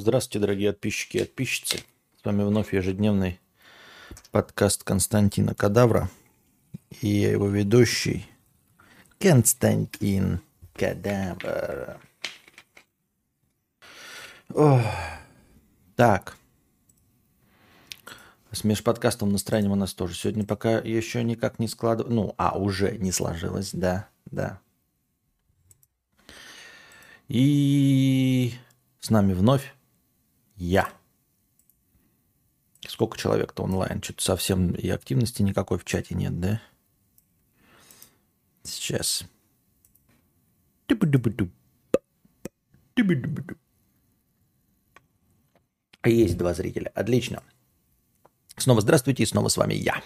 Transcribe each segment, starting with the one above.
Здравствуйте, дорогие подписчики и подписчицы. С вами вновь ежедневный подкаст Константина Кадавра. И я его ведущий Константин Кадавр. Так. С межподкастом настроением у нас тоже сегодня пока еще никак не складывается. Ну, а уже не сложилось, да, да. И с нами вновь я. Сколько человек-то онлайн? Что-то совсем и активности никакой в чате нет, да? Сейчас. Есть два зрителя. Отлично. Снова здравствуйте, и снова с вами я.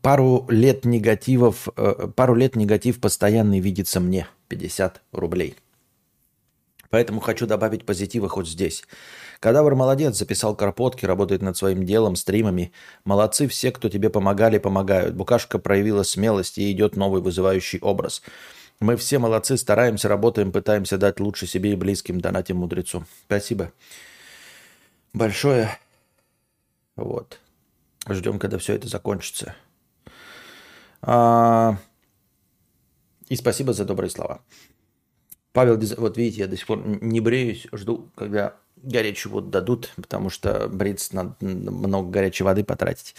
Пару лет негативов, э, пару лет негатив постоянный видится мне. 50 рублей. Поэтому хочу добавить позитива хоть здесь. Кадавр молодец, записал карпотки, работает над своим делом, стримами. Молодцы все, кто тебе помогали, помогают. Букашка проявила смелость, и идет новый вызывающий образ. Мы все молодцы, стараемся, работаем, пытаемся дать лучше себе и близким, донатим мудрецу. Спасибо большое. Вот. Ждем, когда все это закончится. А... И спасибо за добрые слова. Павел, вот видите, я до сих пор не бреюсь, жду, когда горячую воду дадут, потому что бриться надо много горячей воды потратить.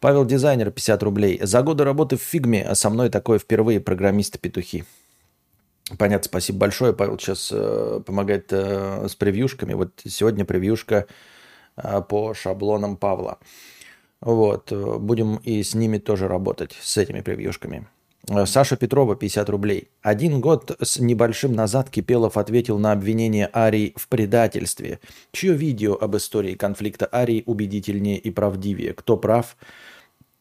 Павел Дизайнер, 50 рублей. За годы работы в фигме, со мной такое впервые программисты-петухи. Понятно, спасибо большое. Павел сейчас э, помогает э, с превьюшками. Вот сегодня превьюшка э, по шаблонам Павла. Вот, э, будем и с ними тоже работать, с этими превьюшками. Э, Саша Петрова, 50 рублей. Один год с небольшим назад Кипелов ответил на обвинение Арии в предательстве. Чье видео об истории конфликта Арии убедительнее и правдивее? Кто прав?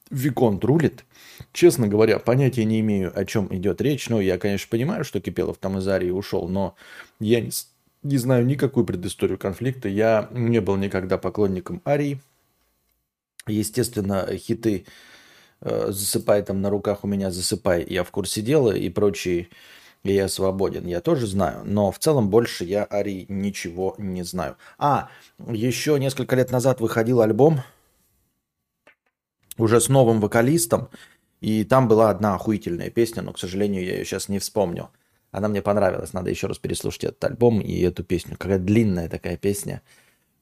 Виконт рулит? Честно говоря, понятия не имею, о чем идет речь. Ну, я, конечно, понимаю, что Кипелов там из Арии ушел, но я не, не знаю никакую предысторию конфликта. Я не был никогда поклонником Арии. Естественно, хиты засыпай там на руках у меня, засыпай, я в курсе дела и прочие, и я свободен. Я тоже знаю, но в целом больше я Ари ничего не знаю. А, еще несколько лет назад выходил альбом уже с новым вокалистом, и там была одна охуительная песня, но, к сожалению, я ее сейчас не вспомню. Она мне понравилась, надо еще раз переслушать этот альбом и эту песню. Какая длинная такая песня –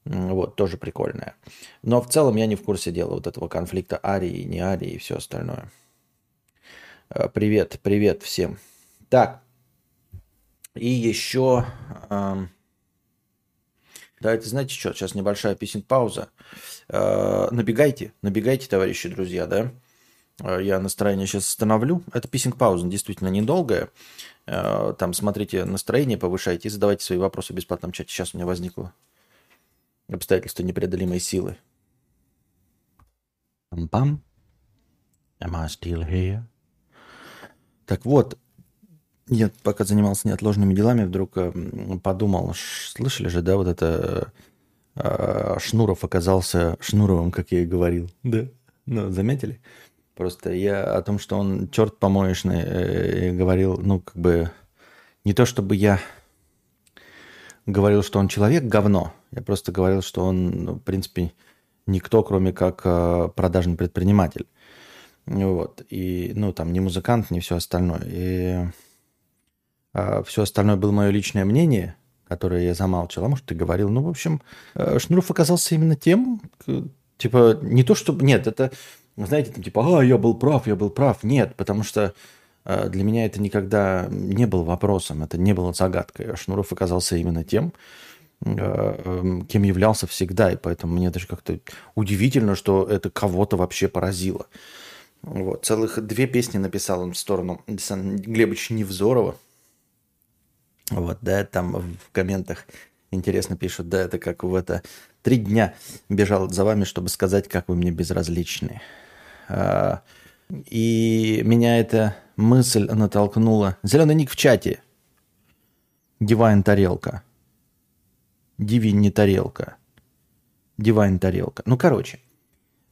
вот, тоже прикольная. Но в целом я не в курсе дела вот этого конфликта Арии, не Арии и все остальное. Э, привет, привет всем. Так, и еще... Эм... Давайте, знаете что, сейчас небольшая песен пауза. Э, набегайте, набегайте, товарищи, друзья, да? Э, я настроение сейчас остановлю. Это писинг пауза действительно недолгая. Там смотрите настроение, повышайте и задавайте свои вопросы в бесплатном чате. Сейчас у меня возникло обстоятельства непреодолимой силы. Пам-пам. Am I still here? Так вот, я пока занимался неотложными делами, вдруг э, подумал, слышали же, да, вот это э, Шнуров оказался Шнуровым, как я и говорил. Да. Ну, заметили? Просто я о том, что он черт помоечный, э, говорил, ну, как бы, не то чтобы я говорил, что он человек говно. Я просто говорил, что он, ну, в принципе, никто, кроме как э, продажный предприниматель. Вот. И, ну, там, не музыкант, не все остальное. И э, все остальное было мое личное мнение, которое я замалчивал. А может, ты говорил. Ну, в общем, э, Шнуров оказался именно тем, типа, не то, чтобы... Нет, это, знаете, там, типа, а, я был прав, я был прав. Нет, потому что для меня это никогда не был вопросом, это не было загадкой. Шнуров оказался именно тем, кем являлся всегда, и поэтому мне даже как-то удивительно, что это кого-то вообще поразило. Вот. Целых две песни написал он в сторону Александра Невзорова. Вот, да, там в комментах интересно пишут, да, это как в это... Три дня бежал за вами, чтобы сказать, как вы мне безразличны. А, и меня эта мысль натолкнула. Зеленый ник в чате. Дивайн тарелка. Дивин не тарелка. Дивайн тарелка. Ну, короче.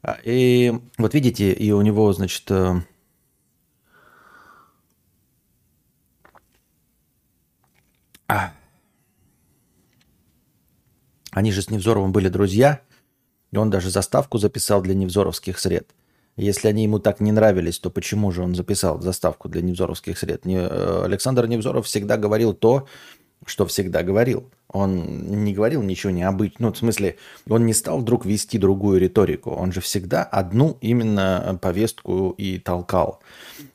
А, и вот видите, и у него, значит, э, Они же с Невзоровым были друзья, и он даже заставку записал для невзоровских сред. Если они ему так не нравились, то почему же он записал заставку для невзоровских сред? Не, э, Александр Невзоров всегда говорил то, что всегда говорил. Он не говорил ничего необычного. Ну, в смысле, он не стал вдруг вести другую риторику. Он же всегда одну именно повестку и толкал.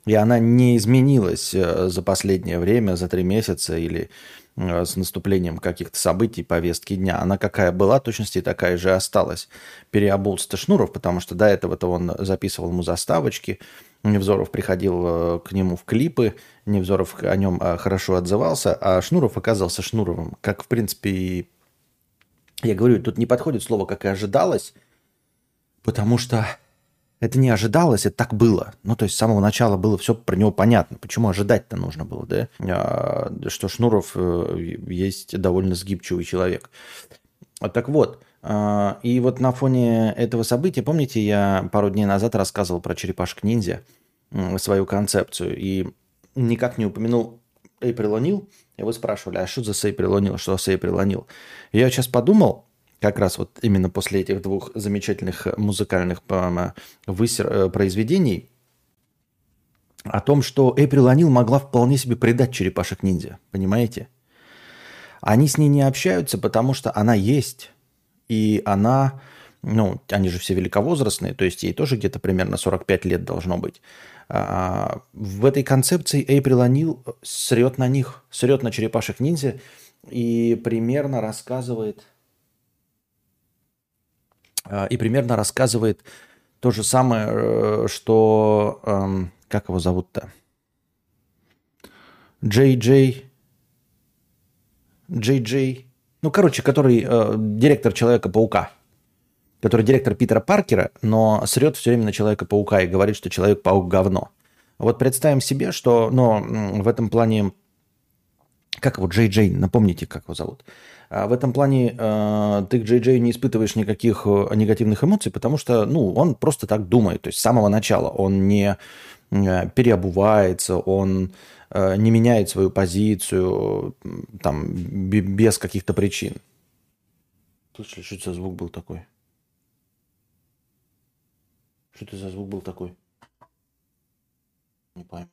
И она не изменилась э, за последнее время, за три месяца или с наступлением каких-то событий, повестки дня. Она какая была, точности такая же осталась. Переобулся Шнуров, потому что до этого-то он записывал ему заставочки, Невзоров приходил э, к нему в клипы, Невзоров о нем э, хорошо отзывался, а Шнуров оказался Шнуровым. Как, в принципе, я говорю, тут не подходит слово, как и ожидалось, потому что это не ожидалось, это так было. Ну, то есть с самого начала было все про него понятно. Почему ожидать-то нужно было, да? А, что Шнуров э, есть довольно сгибчивый человек. Так вот, а, и вот на фоне этого события, помните, я пару дней назад рассказывал про черепашек-ниндзя, свою концепцию, и никак не упомянул Эйприл О'Нил. И вы спрашивали, а что за Сейприл О'Нил, что с Эйприл О'Нил? Я сейчас подумал, как раз вот именно после этих двух замечательных музыкальных высер... Э, произведений, о том, что Эйприл О'Нил могла вполне себе предать черепашек-ниндзя, понимаете? Они с ней не общаются, потому что она есть и она, ну, они же все великовозрастные, то есть ей тоже где-то примерно 45 лет должно быть. А, в этой концепции Эйприл Анил срет на них, срет на черепашек ниндзя и примерно рассказывает и примерно рассказывает то же самое, э, что... Эм, как его зовут-то? Джей Джей... Джей Джей... Ну, короче, который э, директор Человека-паука. Который директор Питера Паркера, но срет все время на Человека-паука и говорит, что Человек-паук говно. Вот представим себе, что ну, в этом плане... Как его Джей Джей? Напомните, как его зовут. В этом плане э, ты к Джей Джей не испытываешь никаких э, негативных эмоций, потому что ну, он просто так думает. То есть с самого начала он не э, переобувается, он Э, не меняет свою позицию там, без каких-то причин. Слышали, что это за звук был такой? Что это за звук был такой? Не пойму.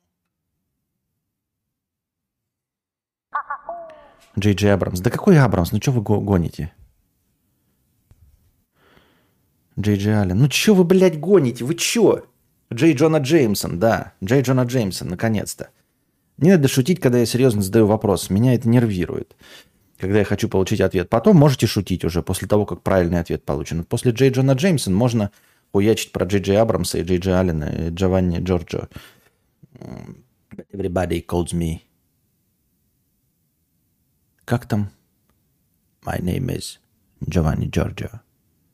Джей Джей Абрамс. Да какой Абрамс? Ну что вы гоните? Джей Джей Аллен. Ну что вы, блядь, гоните? Вы чё? Джей Джона Джеймсон, да. Джей Джона Джеймсон, наконец-то. Не надо шутить, когда я серьезно задаю вопрос. Меня это нервирует, когда я хочу получить ответ. Потом можете шутить уже после того, как правильный ответ получен. После Джей Джона Джеймсон можно уячить про Джей Джей Абрамса и Джей Джей Аллена и Джованни Джорджо. Everybody calls me. Как там? My name is Giovanni Giorgio.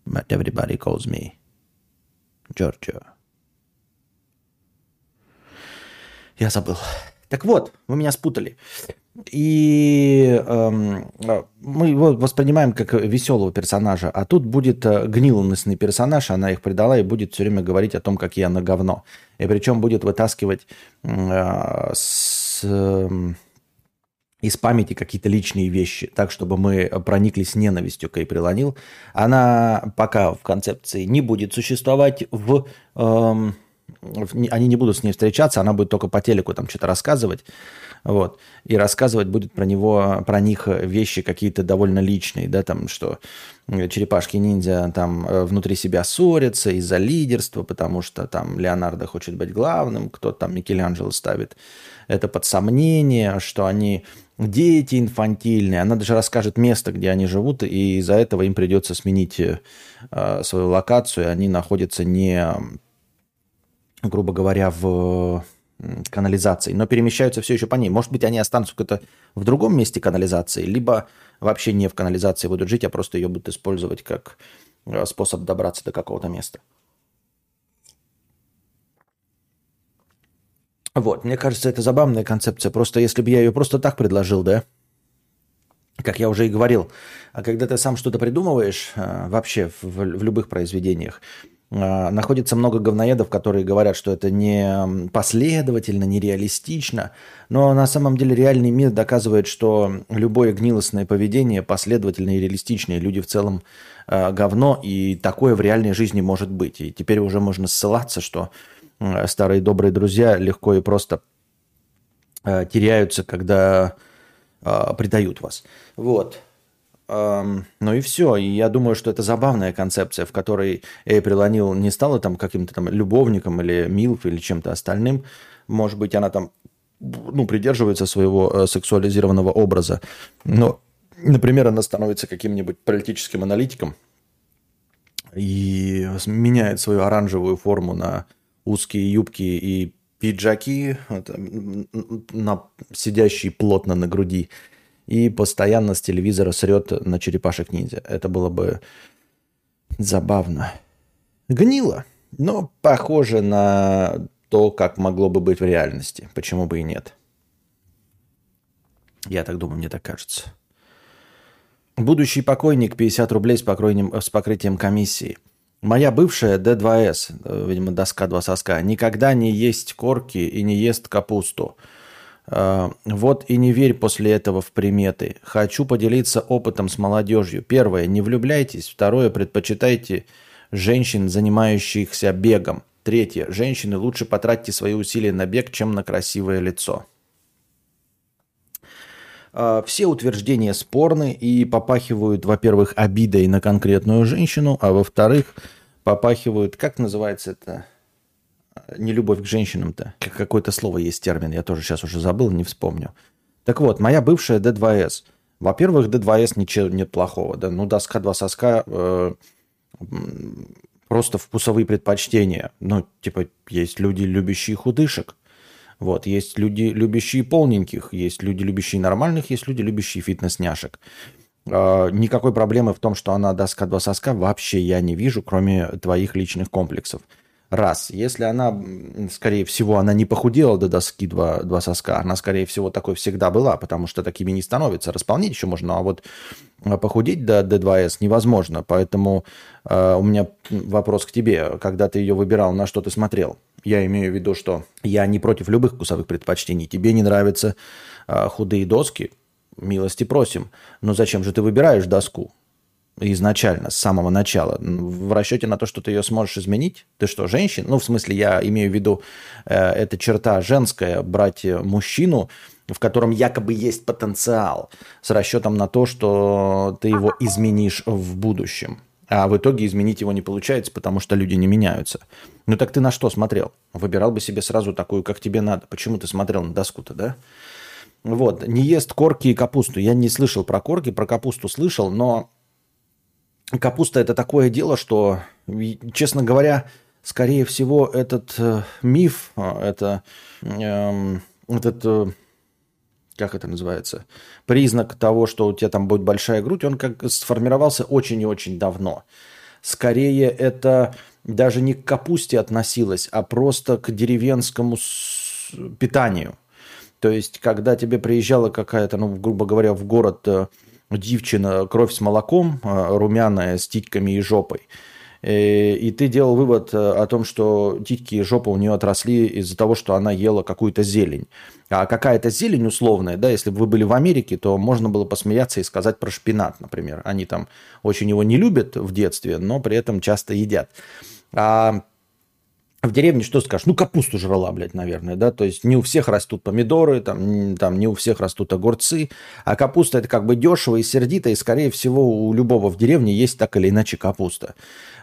But everybody calls me Giorgio. Я забыл. Так вот, вы меня спутали. И эм, мы его воспринимаем как веселого персонажа, а тут будет э, гнилостный персонаж, она их предала и будет все время говорить о том, какие она говно. И причем будет вытаскивать э, с, э, из памяти какие-то личные вещи, так, чтобы мы прониклись ненавистью к Эйприл Она пока в концепции не будет существовать в... Э, они не будут с ней встречаться, она будет только по телеку там что-то рассказывать. Вот. И рассказывать будет про него, про них вещи какие-то довольно личные, да, там, что черепашки-ниндзя там э, внутри себя ссорятся из-за лидерства, потому что там Леонардо хочет быть главным, кто там Микеланджело ставит это под сомнение, что они дети инфантильные. Она даже расскажет место, где они живут, и из-за этого им придется сменить э, свою локацию. Они находятся не грубо говоря, в канализации, но перемещаются все еще по ней. Может быть, они останутся где-то в другом месте канализации, либо вообще не в канализации будут жить, а просто ее будут использовать как э, способ добраться до какого-то места. Вот, мне кажется, это забавная концепция. Просто если бы я ее просто так предложил, да, как я уже и говорил, а когда ты сам что-то придумываешь, э, вообще в, в любых произведениях, а, находится много говноедов, которые говорят, что это не последовательно, не реалистично. Но на самом деле реальный мир доказывает, что любое гнилостное поведение последовательное и реалистичное. Люди в целом э, говно, и такое в реальной жизни может быть. И теперь уже можно ссылаться, что э, старые добрые друзья легко и просто э, теряются, когда э, предают вас. Вот. Ну и все. И я думаю, что это забавная концепция, в которой Эйприл Анил не стала там каким-то там любовником или милф или чем-то остальным. Может быть, она там ну, придерживается своего э, сексуализированного образа. Но, например, она становится каким-нибудь политическим аналитиком и меняет свою оранжевую форму на узкие юбки и пиджаки, на, сидящие плотно на груди – и постоянно с телевизора срет на черепашек ниндзя. Это было бы забавно. Гнило, но похоже на то, как могло бы быть в реальности. Почему бы и нет? Я так думаю, мне так кажется. Будущий покойник 50 рублей с, покройнем, с покрытием комиссии. Моя бывшая D2S, э, видимо, доска два соска, никогда не есть корки и не ест капусту. А, вот и не верь после этого в приметы. Хочу поделиться опытом с молодежью. Первое, не влюбляйтесь. Второе, предпочитайте женщин, занимающихся бегом. Третье, женщины, лучше потратьте свои усилия на бег, чем на красивое лицо. А, все утверждения спорны и попахивают, во-первых, обидой на конкретную женщину, а во-вторых, попахивают, как называется это, не любовь к женщинам-то. Какое-то слово есть термин, я тоже сейчас уже забыл, не вспомню. Так вот, моя бывшая D2S. Во-первых, D2S ничего нет плохого. Да? Ну, доска два соска э, просто вкусовые предпочтения. Ну, типа, есть люди, любящие худышек. Вот, есть люди, любящие полненьких, есть люди, любящие нормальных, есть люди, любящие фитнес-няшек. Э, никакой проблемы в том, что она доска два соска, вообще я не вижу, кроме твоих личных комплексов раз. Если она, скорее всего, она не похудела до доски два, два соска, она, скорее всего, такой всегда была, потому что такими не становится. Располнить еще можно, а вот а, похудеть до D2S невозможно. Поэтому э, у меня вопрос к тебе. Когда ты ее выбирал, на что ты смотрел? Я имею в виду, что я не против любых вкусовых предпочтений. Тебе не нравятся э, худые доски? Милости просим. Но зачем же ты выбираешь доску? изначально, с самого начала, в расчете на то, что ты ее сможешь изменить? Ты что, женщина? Ну, в смысле, я имею в виду, э, эта черта женская, брать мужчину, в котором якобы есть потенциал, с расчетом на то, что ты его изменишь в будущем. А в итоге изменить его не получается, потому что люди не меняются. Ну так ты на что смотрел? Выбирал бы себе сразу такую, как тебе надо. Почему ты смотрел на доску-то, да? Вот, не ест корки и капусту. Я не слышал про корки, про капусту слышал, но капуста это такое дело, что, честно говоря, скорее всего, этот э, миф, э, это, э, этот, как это называется, признак того, что у тебя там будет большая грудь, он как сформировался очень и очень давно. Скорее это даже не к капусте относилось, а просто к деревенскому питанию. То есть, когда тебе приезжала какая-то, ну, грубо говоря, в город э, девчина кровь с молоком, а, румяная, с титьками и жопой. Э, и ты делал вывод э, о том, что титьки и жопа у нее отросли из-за того, что она ела какую-то зелень. А какая-то зелень условная, да, если бы вы были в Америке, то можно было посмеяться и сказать про шпинат, например. Они там очень его не любят в детстве, но при этом часто едят. А в деревне что скажешь? Ну, капусту жрала, блядь, наверное, да? То есть не у всех растут помидоры, там, там не у всех растут огурцы, а капуста это как бы дешево и сердито, и, скорее всего, у любого в деревне есть так или иначе капуста.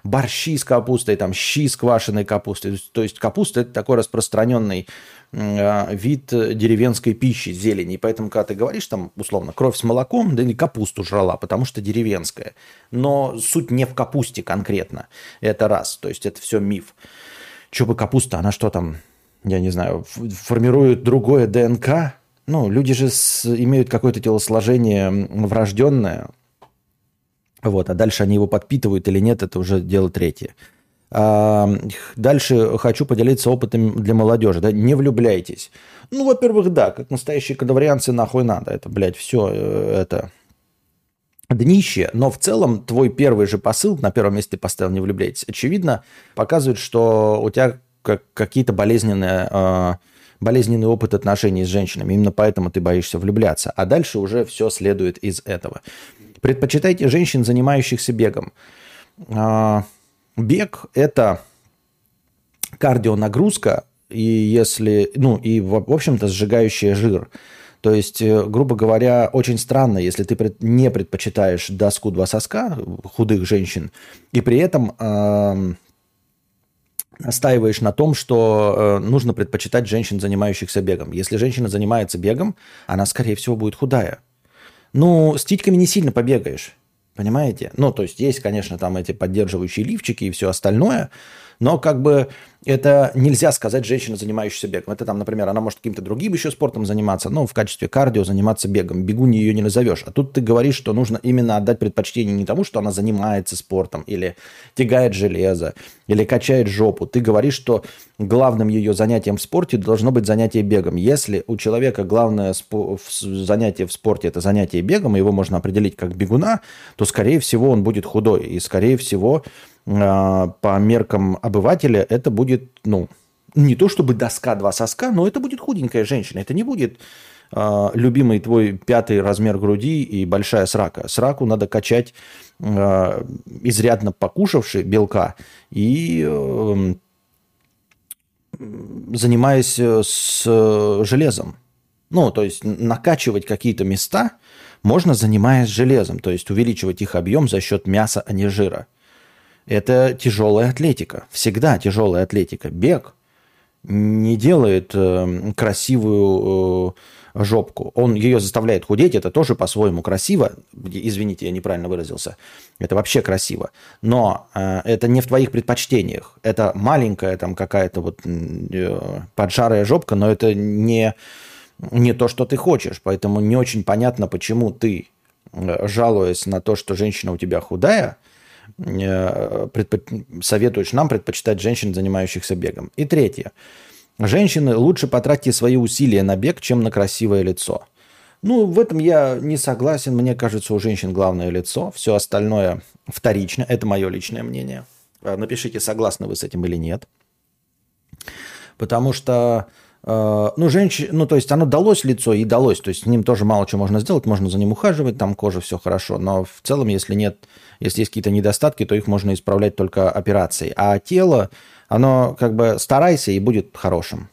Борщи с капустой, там, щи с квашеной капустой. То есть капуста это такой распространенный э, вид деревенской пищи, зелени. И поэтому, когда ты говоришь там, условно, кровь с молоком, да не капусту жрала, потому что деревенская. Но суть не в капусте конкретно. Это раз. То есть это все миф. Бы капуста, она что там, я не знаю, формирует другое ДНК? Ну, люди же с, имеют какое-то телосложение врожденное. Вот, а дальше они его подпитывают или нет, это уже дело третье. А, дальше хочу поделиться опытом для молодежи. Да? Не влюбляйтесь. Ну, во-первых, да, как настоящие кадаврианцы нахуй надо. Это, блядь, все э, это днище, но в целом твой первый же посыл, на первом месте поставил «не влюбляйтесь», очевидно, показывает, что у тебя какие-то болезненные, э, болезненный опыт отношений с женщинами. Именно поэтому ты боишься влюбляться. А дальше уже все следует из этого. Предпочитайте женщин, занимающихся бегом. Э, бег – это кардионагрузка, и если, ну, и, в общем-то, сжигающая жир – то есть, э, грубо говоря, очень странно, если ты не предпочитаешь доску два соска худых женщин, и при этом э, настаиваешь на том, что э, нужно предпочитать женщин, занимающихся бегом. Если женщина занимается бегом, она, скорее всего, будет худая. Ну, с титьками не сильно побегаешь. Понимаете? Ну, то есть есть, конечно, там эти поддерживающие лифчики и все остальное, но как бы это нельзя сказать женщина, занимающаяся бегом. Это там, например, она может каким-то другим еще спортом заниматься, но в качестве кардио заниматься бегом. Бегуньей ее не назовешь. А тут ты говоришь, что нужно именно отдать предпочтение не тому, что она занимается спортом, или тягает железо, или качает жопу. Ты говоришь, что главным ее занятием в спорте должно быть занятие бегом. Если у человека главное занятие в спорте – это занятие бегом, и его можно определить как бегуна, то, скорее всего, он будет худой. И, скорее всего, а, по меркам обывателя это будет, ну, не то чтобы доска два соска, но это будет худенькая женщина. Это не будет э, любимый твой пятый размер груди и большая срака. Сраку надо качать э, изрядно покушавший белка и э, занимаясь с железом. Ну, то есть накачивать какие-то места можно, занимаясь железом, то есть увеличивать их объем за счет мяса, а не жира это тяжелая атлетика. Всегда тяжелая атлетика. Бег не делает э, красивую э, жопку. Он ее заставляет худеть. Это тоже по-своему красиво. Извините, я неправильно выразился. Это вообще красиво. Но э, это не в твоих предпочтениях. Это маленькая там какая-то вот э, поджарая жопка, но это не, не то, что ты хочешь. Поэтому не очень понятно, почему ты, э, жалуясь на то, что женщина у тебя худая, предпо... советуешь нам предпочитать женщин, занимающихся бегом. И третье. Женщины лучше потратьте свои усилия на бег, чем на красивое лицо. Ну, в этом я не согласен. Мне кажется, у женщин главное лицо. Все остальное вторично. Это мое личное мнение. Э, напишите, согласны вы с этим или нет. Потому что Э, ну, женщина, ну, то есть оно далось лицо и далось, то есть с ним тоже мало чего можно сделать, можно за ним ухаживать, там кожа все хорошо, но в целом, если нет, если есть какие-то недостатки, то их можно исправлять только операцией. А тело, оно как бы старайся и будет хорошим.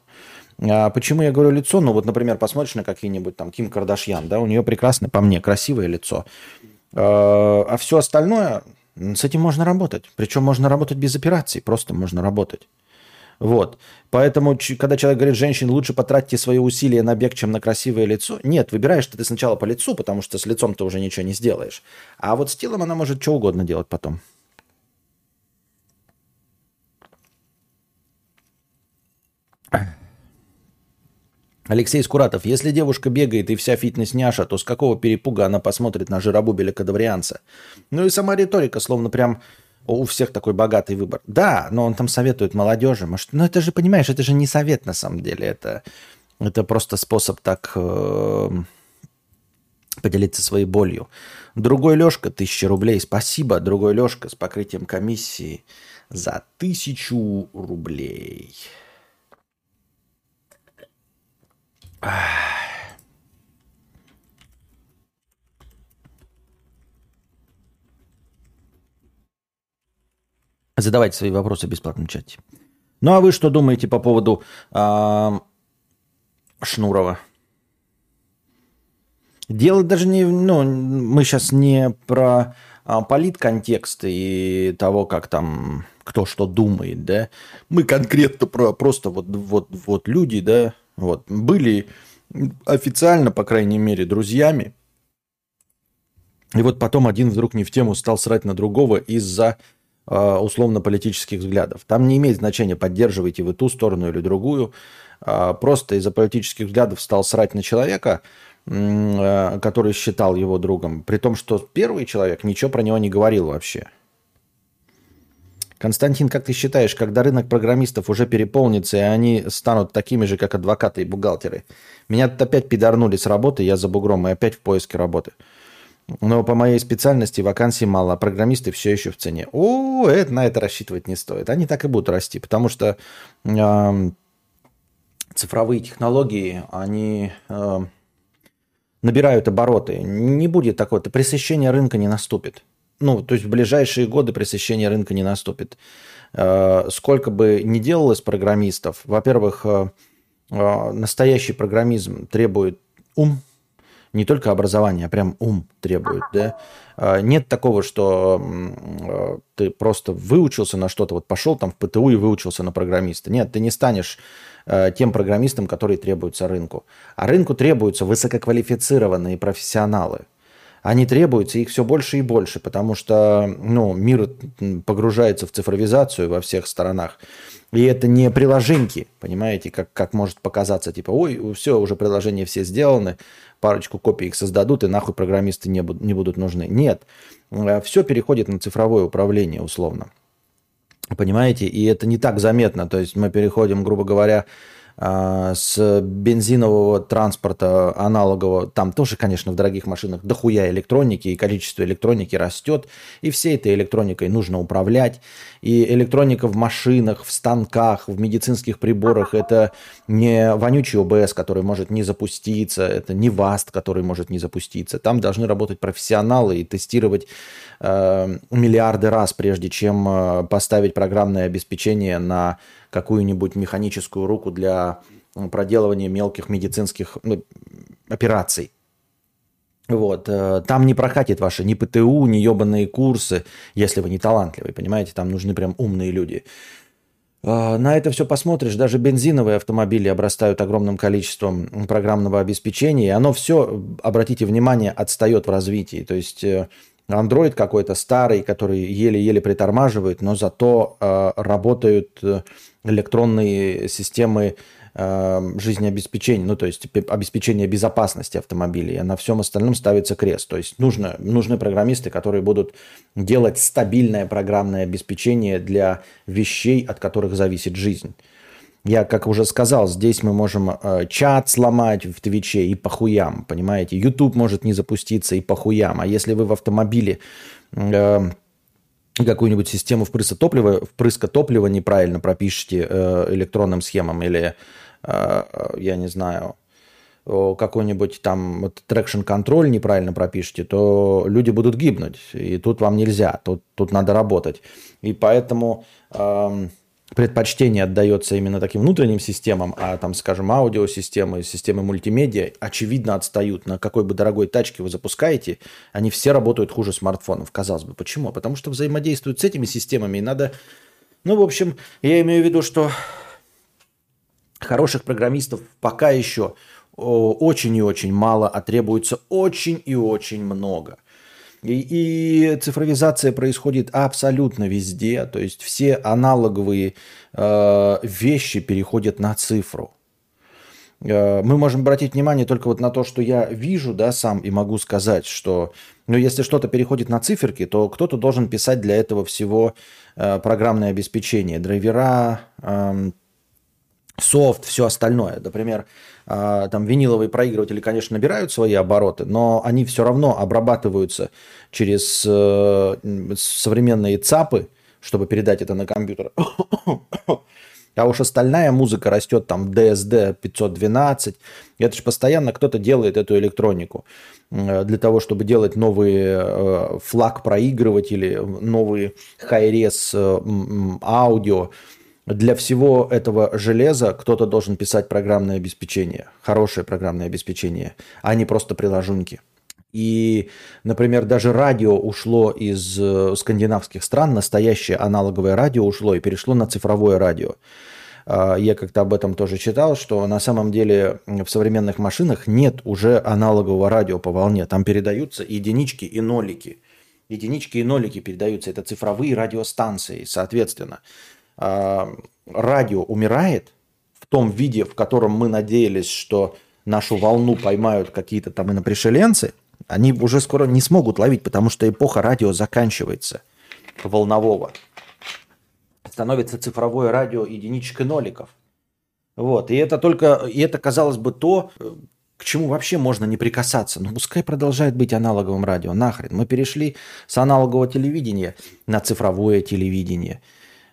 А почему я говорю лицо? Ну, вот, например, посмотришь на какие-нибудь там Ким Кардашьян, да, у нее прекрасное, по мне, красивое лицо. Э, а все остальное, с этим можно работать. Причем можно работать без операций, просто можно работать. Вот. Поэтому, когда человек говорит, женщин, лучше потратьте свои усилия на бег, чем на красивое лицо. Нет, выбираешь ты сначала по лицу, потому что с лицом ты уже ничего не сделаешь. А вот с телом она может что угодно делать потом. Алексей Скуратов. Если девушка бегает и вся фитнес-няша, то с какого перепуга она посмотрит на жиробубеля кадаврианца? Ну и сама риторика, словно прям у всех такой богатый выбор. Да, но он там советует молодежи. Может, ну это же, понимаешь, это же не совет на самом деле. Это, это просто способ так э, поделиться своей болью. Другой Лешка, тысяча рублей. Спасибо, другой Лешка, с покрытием комиссии за тысячу рублей. Ах. Задавайте свои вопросы в бесплатном чате. Ну а вы что думаете по поводу э, Шнурова? Дело даже не... Ну, мы сейчас не про а, политконтекст и того, как там кто что думает, да. Мы конкретно про просто вот, вот, вот люди, да, вот, были официально, по крайней мере, друзьями. И вот потом один вдруг не в тему стал срать на другого из-за условно-политических взглядов. Там не имеет значения, поддерживаете вы ту сторону или другую. Э, просто из-за политических взглядов стал срать на человека, э, который считал его другом. При том, что первый человек ничего про него не говорил вообще. Константин, как ты считаешь, когда рынок программистов уже переполнится, и они станут такими же, как адвокаты и бухгалтеры? Меня тут опять пидорнули с работы, я за бугром, и опять в поиске работы. Но по моей специальности вакансий мало, а программисты все еще в цене. О, это, на это рассчитывать не стоит. Они так и будут расти, потому что э, цифровые технологии, они э, набирают обороты. Не будет такого-то, пресыщение рынка не наступит. Ну, то есть в ближайшие годы пресыщение рынка не наступит. Э, сколько бы ни делалось программистов, во-первых, э, настоящий программизм требует ум, не только образование, а прям ум требует, да. Нет такого, что ты просто выучился на что-то, вот пошел там в ПТУ и выучился на программиста. Нет, ты не станешь тем программистом, который требуется рынку. А рынку требуются высококвалифицированные профессионалы – они требуются, их все больше и больше, потому что ну, мир погружается в цифровизацию во всех сторонах. И это не приложеньки, понимаете, как, как может показаться, типа, ой, все, уже приложения все сделаны, парочку копий их создадут, и нахуй программисты не, будут, не будут нужны. Нет, э, все переходит на цифровое управление, условно. Понимаете, и это не так заметно. То есть мы переходим, грубо говоря, с бензинового транспорта аналогового, там тоже, конечно, в дорогих машинах дохуя электроники, и количество электроники растет, и всей этой электроникой нужно управлять. И электроника в машинах, в станках, в медицинских приборах – это не вонючий ОБС, который может не запуститься, это не ВАСТ, который может не запуститься. Там должны работать профессионалы и тестировать э, миллиарды раз, прежде чем э, поставить программное обеспечение на какую-нибудь механическую руку для проделывания мелких медицинских ну, операций. Вот. Э, там не прокатит ваши ни ПТУ, ни ебаные курсы, если вы не талантливый, понимаете? Там нужны прям умные люди. Э, на это все посмотришь, даже бензиновые автомобили обрастают огромным количеством программного обеспечения, и оно все, обратите внимание, отстает в развитии. То есть э, Android какой-то старый, который еле-еле притормаживает, но зато э, работают электронные системы э, жизнеобеспечения, ну то есть обеспечение безопасности автомобилей, а на всем остальном ставится крест. То есть нужно, нужны программисты, которые будут делать стабильное программное обеспечение для вещей, от которых зависит жизнь. Я, как уже сказал, здесь мы можем э, чат сломать в Твиче и похуям, понимаете? YouTube может не запуститься и похуям. А если вы в автомобиле э, какую-нибудь систему впрыска топлива, впрыска топлива неправильно пропишете э, электронным схемам или, э, я не знаю, какой-нибудь там вот, traction control неправильно пропишете, то люди будут гибнуть. И тут вам нельзя, тут, тут надо работать. И поэтому... Э, предпочтение отдается именно таким внутренним системам, а там, скажем, аудиосистемы, системы мультимедиа, очевидно отстают. На какой бы дорогой тачке вы запускаете, они все работают хуже смартфонов. Казалось бы, почему? Потому что взаимодействуют с этими системами, и надо... Ну, в общем, я имею в виду, что хороших программистов пока еще очень и очень мало, а требуется очень и очень много. И, и цифровизация происходит абсолютно везде, то есть все аналоговые э, вещи переходят на цифру. Э, мы можем обратить внимание только вот на то, что я вижу, да, сам и могу сказать, что, ну, если что-то переходит на циферки, то кто-то должен писать для этого всего э, программное обеспечение, драйвера, э, софт, все остальное. Например, а, там виниловые проигрыватели, конечно, набирают свои обороты, но они все равно обрабатываются через э, современные ЦАПы, чтобы передать это на компьютер. А уж остальная музыка растет там DSD 512. Это же постоянно кто-то делает эту электронику э, для того, чтобы делать новые э, флаг проигрыватели, новые хай-рез аудио. Для всего этого железа кто-то должен писать программное обеспечение, хорошее программное обеспечение, а не просто приложунки. И, например, даже радио ушло из э, скандинавских стран, настоящее аналоговое радио ушло и перешло на цифровое радио. А, я как-то об этом тоже читал, что на самом деле в современных машинах нет уже аналогового радио по волне. Там передаются единички и нолики. Единички и нолики передаются. Это цифровые радиостанции, соответственно. А, радио умирает в том виде, в котором мы надеялись, что нашу волну поймают какие-то там инопришеленцы, они уже скоро не смогут ловить, потому что эпоха радио заканчивается волнового. Становится цифровое радио единичек и ноликов. Вот. И это только, и это, казалось бы, то, к чему вообще можно не прикасаться. Ну, пускай продолжает быть аналоговым радио. Нахрен. Мы перешли с аналогового телевидения на цифровое телевидение.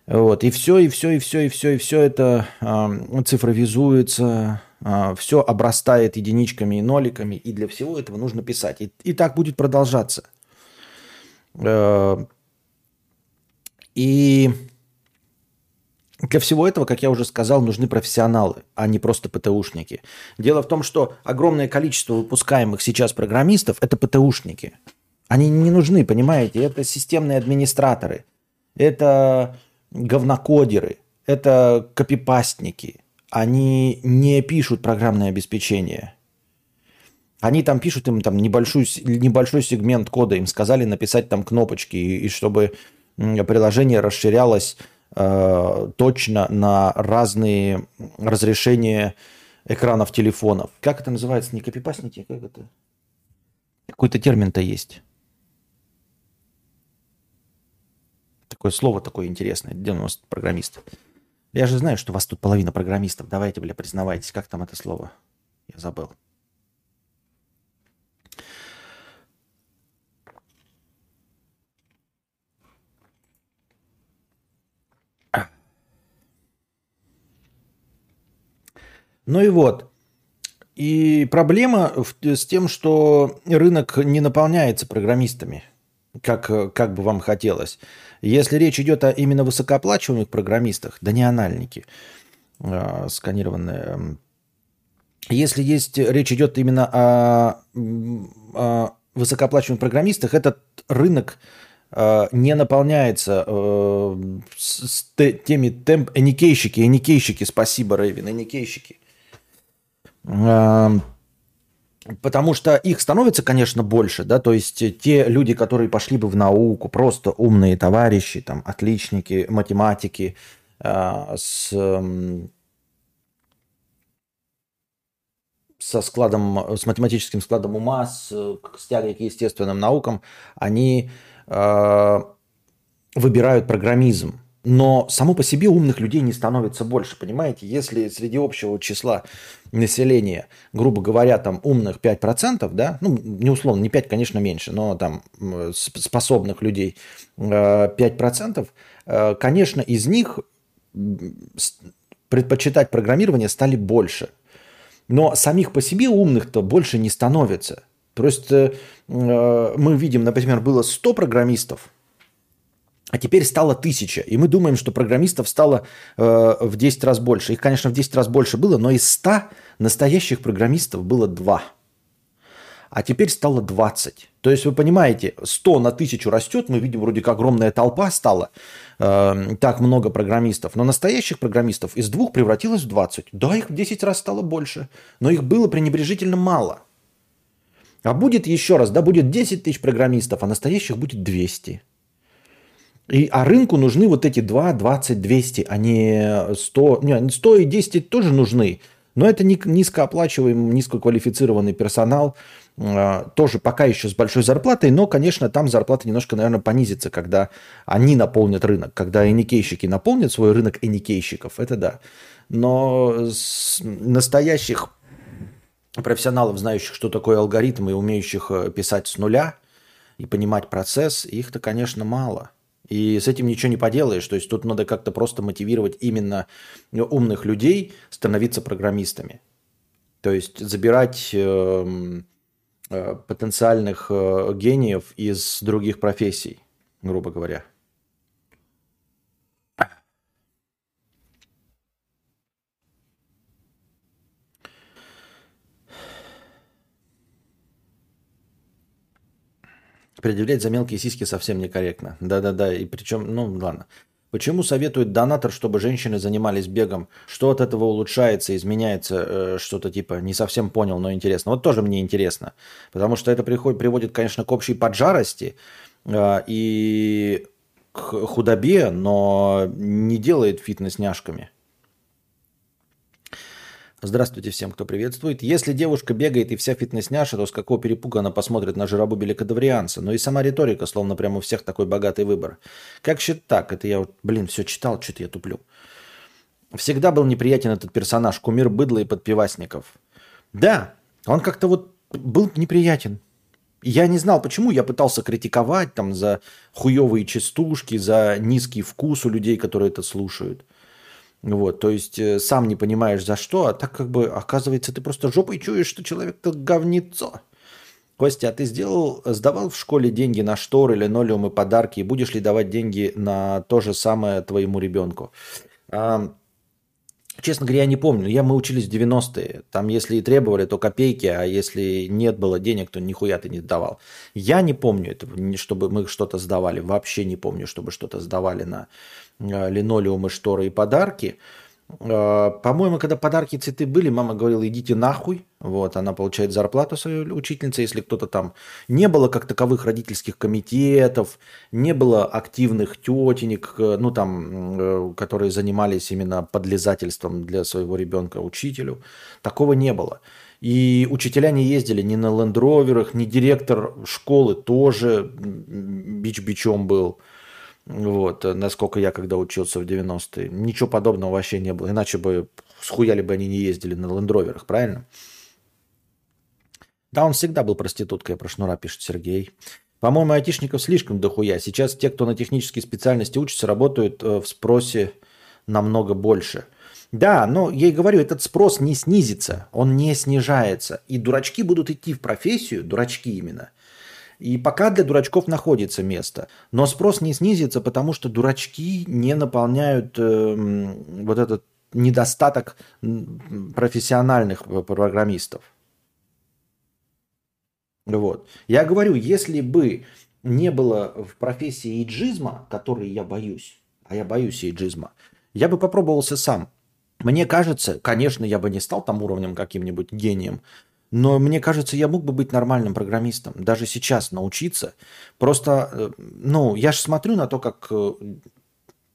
Вот. И все, и все, и все, и все, и все это э, цифровизуется, э, все обрастает единичками и ноликами, и для всего этого нужно писать. И, и так будет продолжаться. Э, и для всего этого, как я уже сказал, нужны профессионалы, а не просто ПТУшники. Дело в том, что огромное количество выпускаемых сейчас программистов – это ПТУшники. Они не нужны, понимаете? Это системные администраторы, это говнокодеры, это копипастники. Они не пишут программное обеспечение. Они там пишут им там небольшой, небольшой сегмент кода, им сказали написать там кнопочки, и, и чтобы приложение расширялось Э, точно на разные разрешения экранов телефонов. Как это называется? Не копипастники, как это? Какой-то термин-то есть. Такое слово такое интересное. Где у нас программист? Я же знаю, что у вас тут половина программистов. Давайте, бля, признавайтесь, как там это слово? Я забыл. Ну и вот. И проблема с тем, что рынок не наполняется программистами, как, как бы вам хотелось. Если речь идет о именно высокооплачиваемых программистах, да не анальники, э, сканированные. Если есть речь идет именно о, о высокооплачиваемых программистах, этот рынок э, не наполняется э, с, с теми темп... Эникейщики, эникейщики, спасибо, Рэйвин, эникейщики Потому что их становится, конечно, больше, да, то есть те люди, которые пошли бы в науку, просто умные товарищи, там, отличники, математики, э, с, со складом, с математическим складом ума, с, с тягой к естественным наукам, они э, выбирают программизм. Но само по себе умных людей не становится больше, понимаете? Если среди общего числа населения, грубо говоря, там умных 5%, да, ну, не условно, не 5, конечно, меньше, но там способных людей 5%, э, э, конечно, из них предпочитать программирование стали больше. Но самих по себе умных-то больше не становится. Просто э, мы видим, например, было 100 программистов, а теперь стало тысяча. И мы думаем, что программистов стало э, в 10 раз больше. Их, конечно, в 10 раз больше было, но из 100 настоящих программистов было 2. А теперь стало 20. То есть, вы понимаете, 100 на 1000 растет, мы видим, вроде как огромная толпа стала, э, так много программистов. Но настоящих программистов из двух превратилось в 20. Да, их в 10 раз стало больше, но их было пренебрежительно мало. А будет еще раз, да, будет 10 тысяч программистов, а настоящих будет 200. И, а рынку нужны вот эти 2, 20, 200, а не 100. Не, 100 и 10 тоже нужны. Но это низкооплачиваемый, низкоквалифицированный персонал, а, тоже пока еще с большой зарплатой, но, конечно, там зарплата немножко, наверное, понизится, когда они наполнят рынок, когда эникейщики наполнят свой рынок эникейщиков, это да. Но настоящих профессионалов, знающих, что такое алгоритм и умеющих э, писать с нуля и понимать процесс, их-то, конечно, мало – и с этим ничего не поделаешь. То есть тут надо как-то просто мотивировать именно умных людей становиться программистами. То есть забирать э, э, потенциальных э, гениев из других профессий, грубо говоря. Предъявлять за мелкие сиськи совсем некорректно. Да-да-да, и причем, ну ладно. Почему советует донатор, чтобы женщины занимались бегом? Что от этого улучшается, изменяется? Э, что-то типа, не совсем понял, но интересно. Вот тоже мне интересно. Потому что это приходит, приводит, конечно, к общей поджарости э, и к худобе, но не делает фитнес-няшками. Здравствуйте всем, кто приветствует. Если девушка бегает и вся фитнес-няша, то с какого перепуга она посмотрит на жиробубеля кадаврианца? Ну и сама риторика, словно прямо у всех такой богатый выбор. Как считать так? Это я, вот, блин, все читал, что-то я туплю. Всегда был неприятен этот персонаж, кумир быдла и подпивасников. Да, Он как-то вот был неприятен. Я не знал, почему. Я пытался критиковать там за хуевые частушки, за низкий вкус у людей, которые это слушают. Вот, то есть э, сам не понимаешь за что, а так как бы оказывается ты просто жопой чуешь, что человек-то говнецо. Костя, а ты сделал, сдавал в школе деньги на шторы, линолеум и подарки, и будешь ли давать деньги на то же самое твоему ребенку? А, честно говоря, я не помню. Я, мы учились в 90-е. Там, если и требовали, то копейки, а если нет было денег, то нихуя ты не давал. Я не помню этого, чтобы мы что-то сдавали. Вообще не помню, чтобы что-то сдавали на линолеумы, шторы и подарки. Э, по-моему, когда подарки и цветы были, мама говорила, идите нахуй. Вот, она получает зарплату своей учительницы, если кто-то там... Не было как таковых родительских комитетов, не было активных тетенек, э, ну там, которые занимались именно подлизательством для своего ребенка учителю. Такого не было. И учителя не ездили ни на лендроверах, ни директор школы тоже бич-бичом был. Вот, насколько я когда учился в 90-е. Ничего подобного вообще не было. Иначе бы схуяли бы они не ездили на лендроверах, правильно? Да, он всегда был проституткой, про шнура пишет Сергей. По-моему, айтишников слишком дохуя. Сейчас те, кто на технические специальности учатся, работают э, в спросе намного больше. Да, но я и говорю, этот спрос не снизится, он не снижается. И дурачки будут идти в профессию, дурачки именно – и пока для дурачков находится место. Но спрос не снизится, потому что дурачки не наполняют э, вот этот недостаток профессиональных программистов. Вот. Я говорю, если бы не было в профессии иджизма, который я боюсь, а я боюсь иджизма, я бы попробовался сам. Мне кажется, конечно, я бы не стал там уровнем каким-нибудь гением, но мне кажется, я мог бы быть нормальным программистом, даже сейчас научиться. Просто, э, ну, я же смотрю на то, как э,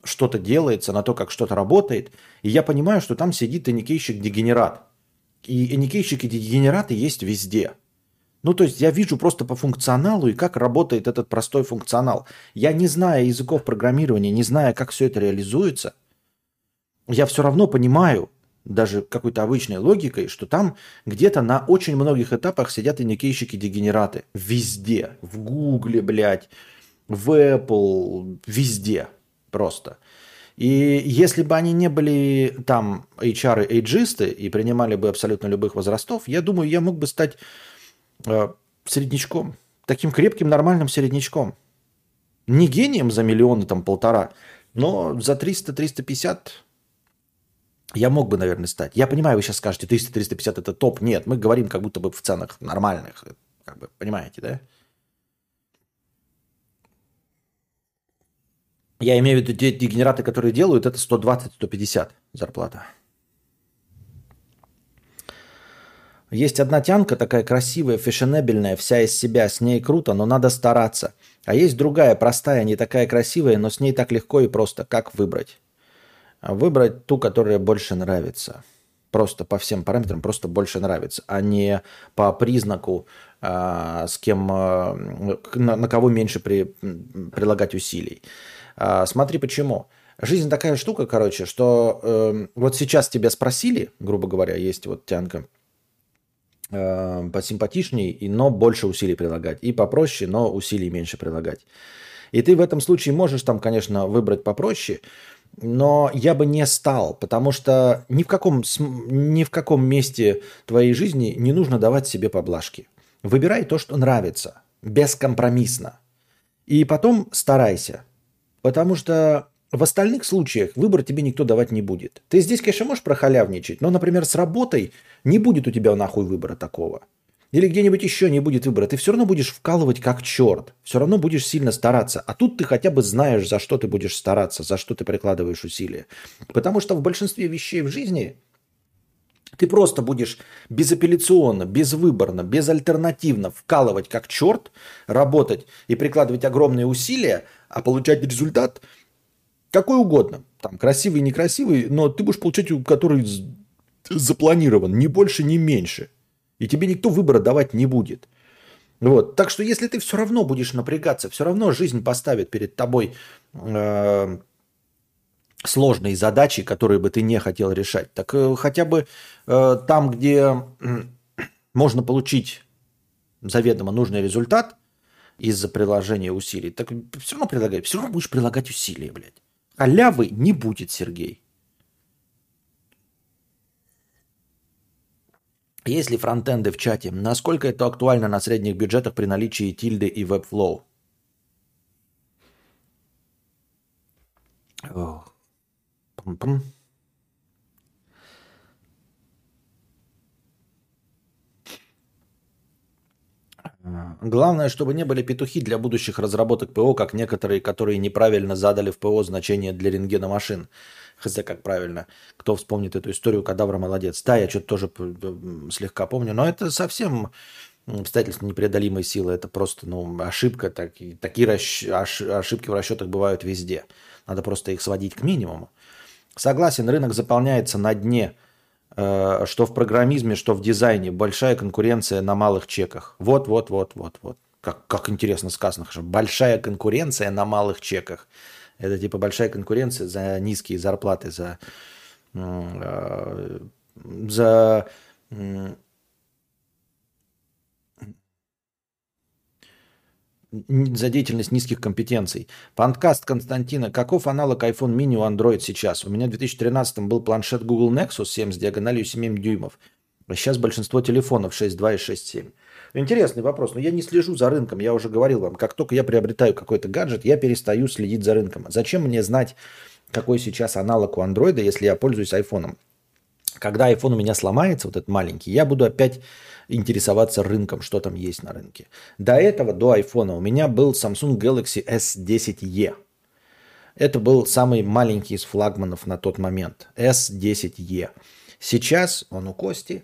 что-то делается, на то, как что-то работает, и я понимаю, что там сидит эникейщик-дегенерат. И эникейщики дегенераты есть везде. Ну, то есть я вижу просто по функционалу и как работает этот простой функционал. Я не зная языков программирования, не зная, как все это реализуется, я все равно понимаю, даже какой-то обычной логикой, что там где-то на очень многих этапах сидят иникейщики-дегенераты. Везде. В Гугле, блядь, в Apple, везде просто. И если бы они не были там HR и эйджисты и принимали бы абсолютно любых возрастов, я думаю, я мог бы стать э, среднячком. Таким крепким, нормальным среднячком. Не гением за миллионы, там, полтора, но за 300-350 я мог бы, наверное, стать. Я понимаю, вы сейчас скажете, 300-350 это топ. Нет, мы говорим как будто бы в ценах нормальных. Как бы, понимаете, да? Я имею в виду те дегенераты, которые делают, это 120-150 зарплата. Есть одна тянка такая красивая, фешенебельная, вся из себя, с ней круто, но надо стараться. А есть другая, простая, не такая красивая, но с ней так легко и просто. Как выбрать? А выбрать ту, которая больше нравится. Просто по всем параметрам просто больше нравится, а не по признаку, а, с кем, а, на, кого меньше при, прилагать усилий. Смотри почему. Жизнь такая штука, короче, что э, вот сейчас тебя спросили, грубо говоря, есть вот тянка, э, посимпатичней, но больше усилий прилагать, и попроще, но усилий меньше прилагать. И ты в этом случае можешь там, конечно, выбрать попроще, но я бы не стал, потому что ни в каком, ни в каком месте твоей жизни не нужно давать себе поблажки. Выбирай то, что нравится, бескомпромиссно. И потом старайся, потому что в остальных случаях выбор тебе никто давать не будет. Ты здесь, конечно, можешь прохалявничать, но, например, с работой не будет у тебя нахуй выбора такого или где-нибудь еще не будет выбора, ты все равно будешь вкалывать как черт, все равно будешь сильно стараться. А тут ты хотя бы знаешь, за что ты будешь стараться, за что ты прикладываешь усилия. Потому что в большинстве вещей в жизни ты просто будешь безапелляционно, безвыборно, безальтернативно вкалывать как черт, работать и прикладывать огромные усилия, а получать результат какой угодно. Там красивый, некрасивый, но ты будешь получать, который запланирован, ни больше, ни меньше – и тебе никто выбора давать не будет. Вот. Так что если ты все равно будешь напрягаться, все равно жизнь поставит перед тобой э, сложные задачи, которые бы ты не хотел решать, так э, хотя бы э, там, где э, можно получить заведомо нужный результат из-за приложения усилий, так все равно предлагай, все равно будешь прилагать усилия, блядь. Халявы не будет, Сергей. Есть ли фронтенды в чате? Насколько это актуально на средних бюджетах при наличии тильды и Webflow? Пум-пум. Главное, чтобы не были петухи для будущих разработок ПО, как некоторые, которые неправильно задали в ПО значение для рентгена машин. Хз, как правильно. Кто вспомнит эту историю, кадавра молодец. Да, я что-то тоже слегка помню, но это совсем обстоятельства непреодолимой силы. Это просто ну, ошибка. Так, такие расщ... ошибки в расчетах бывают везде. Надо просто их сводить к минимуму. Согласен, рынок заполняется на дне – Э, что в программизме, что в дизайне большая конкуренция на малых чеках. Вот, вот, вот, вот, вот. Как, как интересно сказано, большая конкуренция на малых чеках. Это типа большая конкуренция за низкие зарплаты, за, э, за за деятельность низких компетенций. Подкаст Константина. Каков аналог iPhone mini у Android сейчас? У меня в 2013 был планшет Google Nexus 7 с диагональю 7 дюймов. А сейчас большинство телефонов 6.2 и 6.7. Интересный вопрос, но я не слежу за рынком. Я уже говорил вам, как только я приобретаю какой-то гаджет, я перестаю следить за рынком. Зачем мне знать, какой сейчас аналог у Android, если я пользуюсь iPhone? Когда iPhone у меня сломается, вот этот маленький, я буду опять интересоваться рынком, что там есть на рынке. До этого, до iPhone, у меня был Samsung Galaxy S10e. Это был самый маленький из флагманов на тот момент. S10e. Сейчас он у Кости.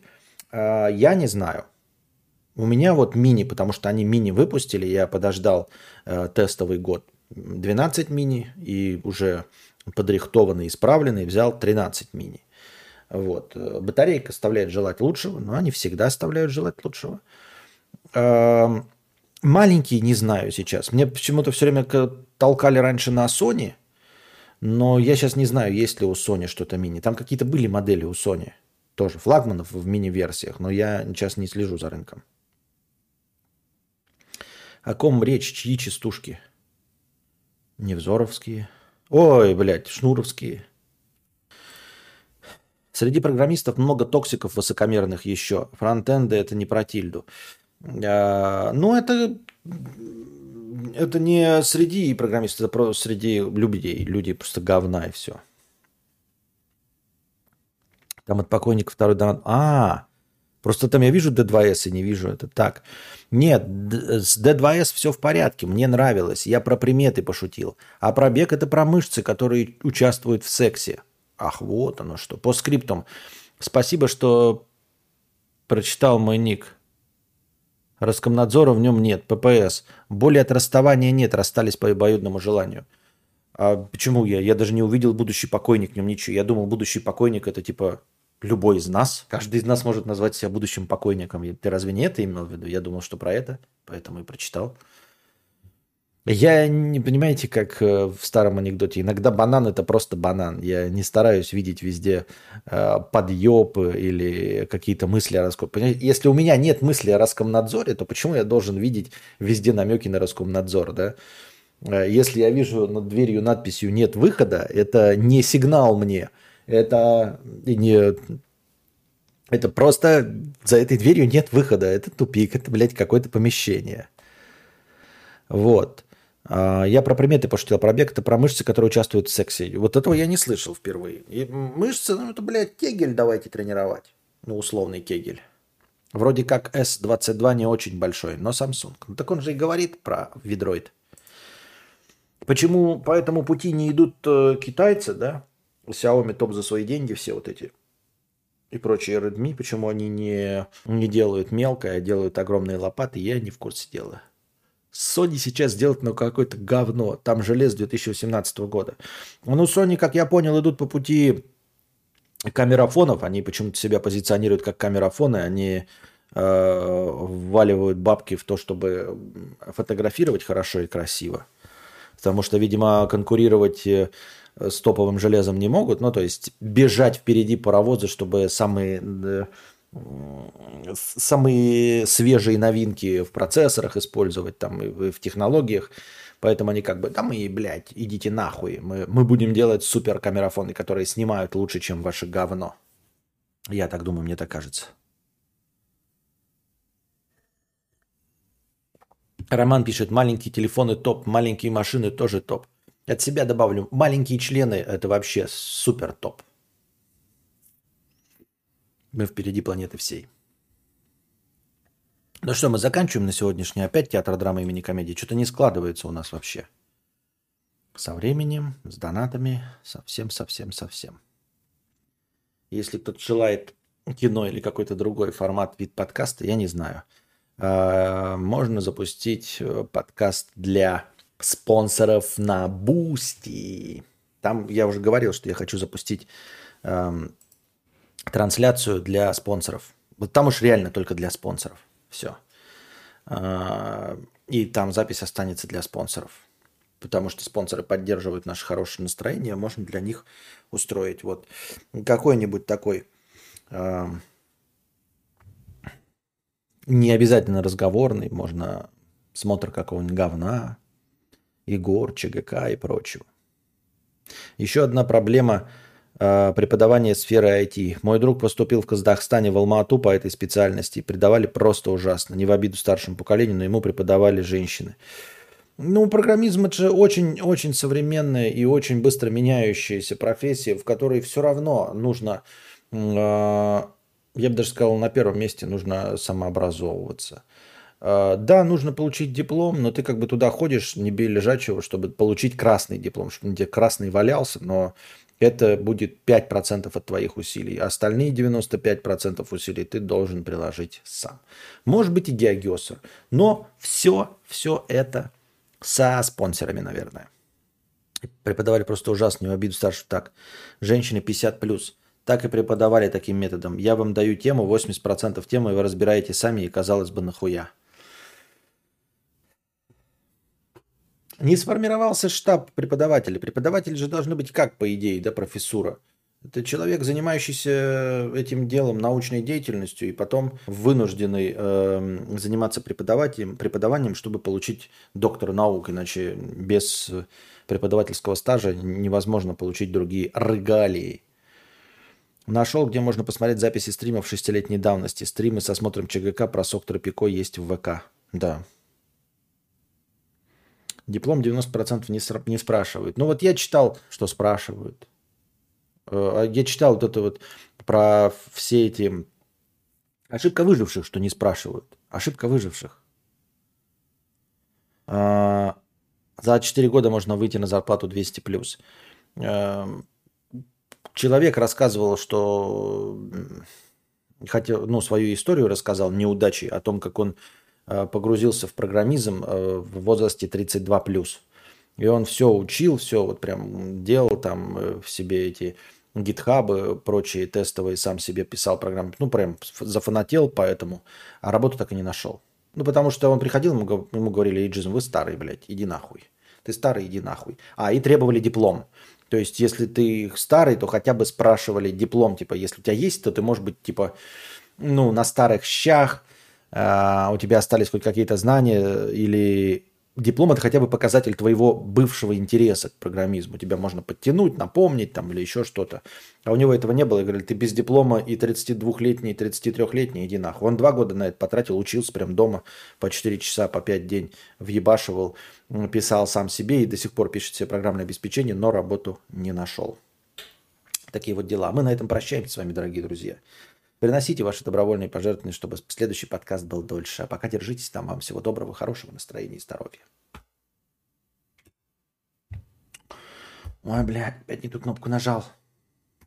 А, я не знаю. У меня вот мини, потому что они мини выпустили, я подождал э, тестовый год 12 мини и уже подрихтованный, исправленный взял 13 мини. Вот. Батарейка оставляет желать лучшего, но они всегда оставляют желать лучшего. Эм, маленькие не знаю сейчас. Мне почему-то все время толкали раньше на Sony, но я сейчас не знаю, есть ли у Sony что-то мини. Там какие-то были модели у Sony, тоже флагманов в мини-версиях, но я сейчас не слежу за рынком. О ком речь? Чьи частушки? Невзоровские. Ой, блядь, шнуровские. Среди программистов много токсиков высокомерных еще. Фронтенды это не про тильду. А, ну, это, это не среди программистов, это просто среди людей. Люди просто говна и все. Там от покойника второй донат. А, просто там я вижу D2S и не вижу это. Так, нет, с D2S все в порядке, мне нравилось. Я про приметы пошутил. А пробег это про мышцы, которые участвуют в сексе. Ах, вот оно что. По скриптам. Спасибо, что прочитал мой ник. Роскомнадзора в нем нет. ППС. Боли от расставания нет. Расстались по обоюдному желанию. А почему я? Я даже не увидел будущий покойник в нем ничего. Я думал, будущий покойник это типа любой из нас. Каждый из нас может назвать себя будущим покойником. Ты разве не это имел в виду? Я думал, что про это. Поэтому и прочитал. Я не понимаете, как э, в старом анекдоте. Иногда банан это просто банан. Я не стараюсь видеть везде э, подъеб или какие-то мысли о Роскомнадзоре. Если у меня нет мысли о Роскомнадзоре, то почему я должен видеть везде намеки на Роскомнадзор, да? Э, если я вижу над дверью надписью «нет выхода», это не сигнал мне. Это не это просто за этой дверью нет выхода. Это тупик, это, блядь, какое-то помещение. Вот. А, я про приметы пошутил, про бег, это про мышцы, которые участвуют в сексе. Вот этого я не слышал впервые. И мышцы, ну это, блядь, кегель давайте тренировать. Ну, условный кегель. Вроде как S22 не очень большой, но Samsung. Ну, так он же и говорит про Vidroid. Почему по этому пути не идут э, китайцы, да? Xiaomi топ за свои деньги, все вот эти и прочие Redmi, почему они не, не делают мелкое, а делают огромные лопаты, я не в курсе дела. Sony сейчас делает ну, какое-то говно. Там желез 2018 года. Ну, Sony, как я понял, идут по пути камерафонов. Они почему-то себя позиционируют как камерафоны. Они э, вваливают бабки в то, чтобы фотографировать хорошо и красиво. Потому что, видимо, конкурировать э, с топовым железом не могут. Ну, то есть бежать впереди паровоза, чтобы самые самые свежие новинки в процессорах использовать, там, и в технологиях. Поэтому они как бы, да мы, блядь, идите нахуй. Мы, мы будем делать супер камерафоны, которые снимают лучше, чем ваше говно. Я так думаю, мне так кажется. Роман пишет, маленькие телефоны топ, маленькие машины тоже топ. От себя добавлю, маленькие члены это вообще супер топ. Мы впереди планеты всей. Ну что, мы заканчиваем на сегодняшний опять театр драмы имени комедии. Что-то не складывается у нас вообще. Со временем, с донатами, совсем-совсем-совсем. Если кто-то желает кино или какой-то другой формат, вид подкаста, я не знаю. А, можно запустить э, подкаст для спонсоров на Бусти. Там я уже говорил, что я хочу запустить эм, трансляцию для спонсоров. Вот там уж реально только для спонсоров. Все. Э, и там запись останется для спонсоров. Потому что спонсоры поддерживают наше хорошее настроение, можно для них устроить вот какой-нибудь такой э, не обязательно разговорный, можно смотр какого-нибудь говна, Егор, ЧГК и прочего. Еще одна проблема э, преподавания сферы IT. Мой друг поступил в Казахстане в Алмату по этой специальности. Преподавали просто ужасно. Не в обиду старшему поколению, но ему преподавали женщины. Ну, программизм это же очень-очень современная и очень быстро меняющаяся профессия, в которой все равно нужно, э, я бы даже сказал, на первом месте нужно самообразовываться. А, да, нужно получить диплом, но ты как бы туда ходишь, не бей лежачего, чтобы получить красный диплом, чтобы тебе красный валялся, но это будет 5% от твоих усилий. Остальные 95% усилий ты должен приложить сам. Может быть и геогессер. Но все, все это со спонсорами, наверное. Преподавали просто ужасно, не обиду старше так. Женщины 50 плюс. Так и преподавали таким методом. Я вам даю тему, 80% темы вы разбираете сами, и казалось бы, нахуя. Не сформировался штаб преподавателей. Преподаватели же должны быть как, по идее, да, профессура. Это человек, занимающийся этим делом, научной деятельностью, и потом вынужденный э, заниматься преподаванием, преподаванием, чтобы получить доктора наук. Иначе без преподавательского стажа невозможно получить другие регалии. Нашел, где можно посмотреть записи стримов шестилетней давности. Стримы со смотром ЧГК про сок Тропико есть в ВК. Да, Диплом 90% не, не спрашивают. Ну вот я читал, что спрашивают. Э, а я читал вот это вот про все эти... Ошибка выживших, что не спрашивают. Ошибка выживших. А, за 4 года можно выйти на зарплату 200 плюс. Эм, человек рассказывал, что хотел, ну, свою историю рассказал, неудачи, о том, как он Э, погрузился в программизм э, в возрасте 32 плюс. И он все учил, все вот прям делал там э, в себе эти гитхабы, прочие тестовые, сам себе писал программы. Ну, прям зафанател поэтому, а работу так и не нашел. Ну, потому что он приходил, ему, ему говорили, Иджизм, вы старый, блядь, иди нахуй. Ты старый, иди нахуй. А, и требовали диплом. То есть, если ты старый, то хотя бы спрашивали диплом, типа, если у тебя есть, то ты можешь быть, типа, ну, на старых щах, у тебя остались хоть какие-то знания или диплом это хотя бы показатель твоего бывшего интереса к программизму. Тебя можно подтянуть, напомнить там или еще что-то. А у него этого не было. И говорили, ты без диплома и 32-летний, и 33-летний, иди нахуй. Он два года на это потратил, учился прям дома по 4 часа, по 5 день, въебашивал, писал сам себе и до сих пор пишет себе программное обеспечение, но работу не нашел. Такие вот дела. Мы на этом прощаемся с вами, дорогие друзья. Приносите ваши добровольные пожертвования, чтобы следующий подкаст был дольше. А пока держитесь там. Вам всего доброго, хорошего настроения и здоровья. Ой, блядь, опять не ту кнопку нажал.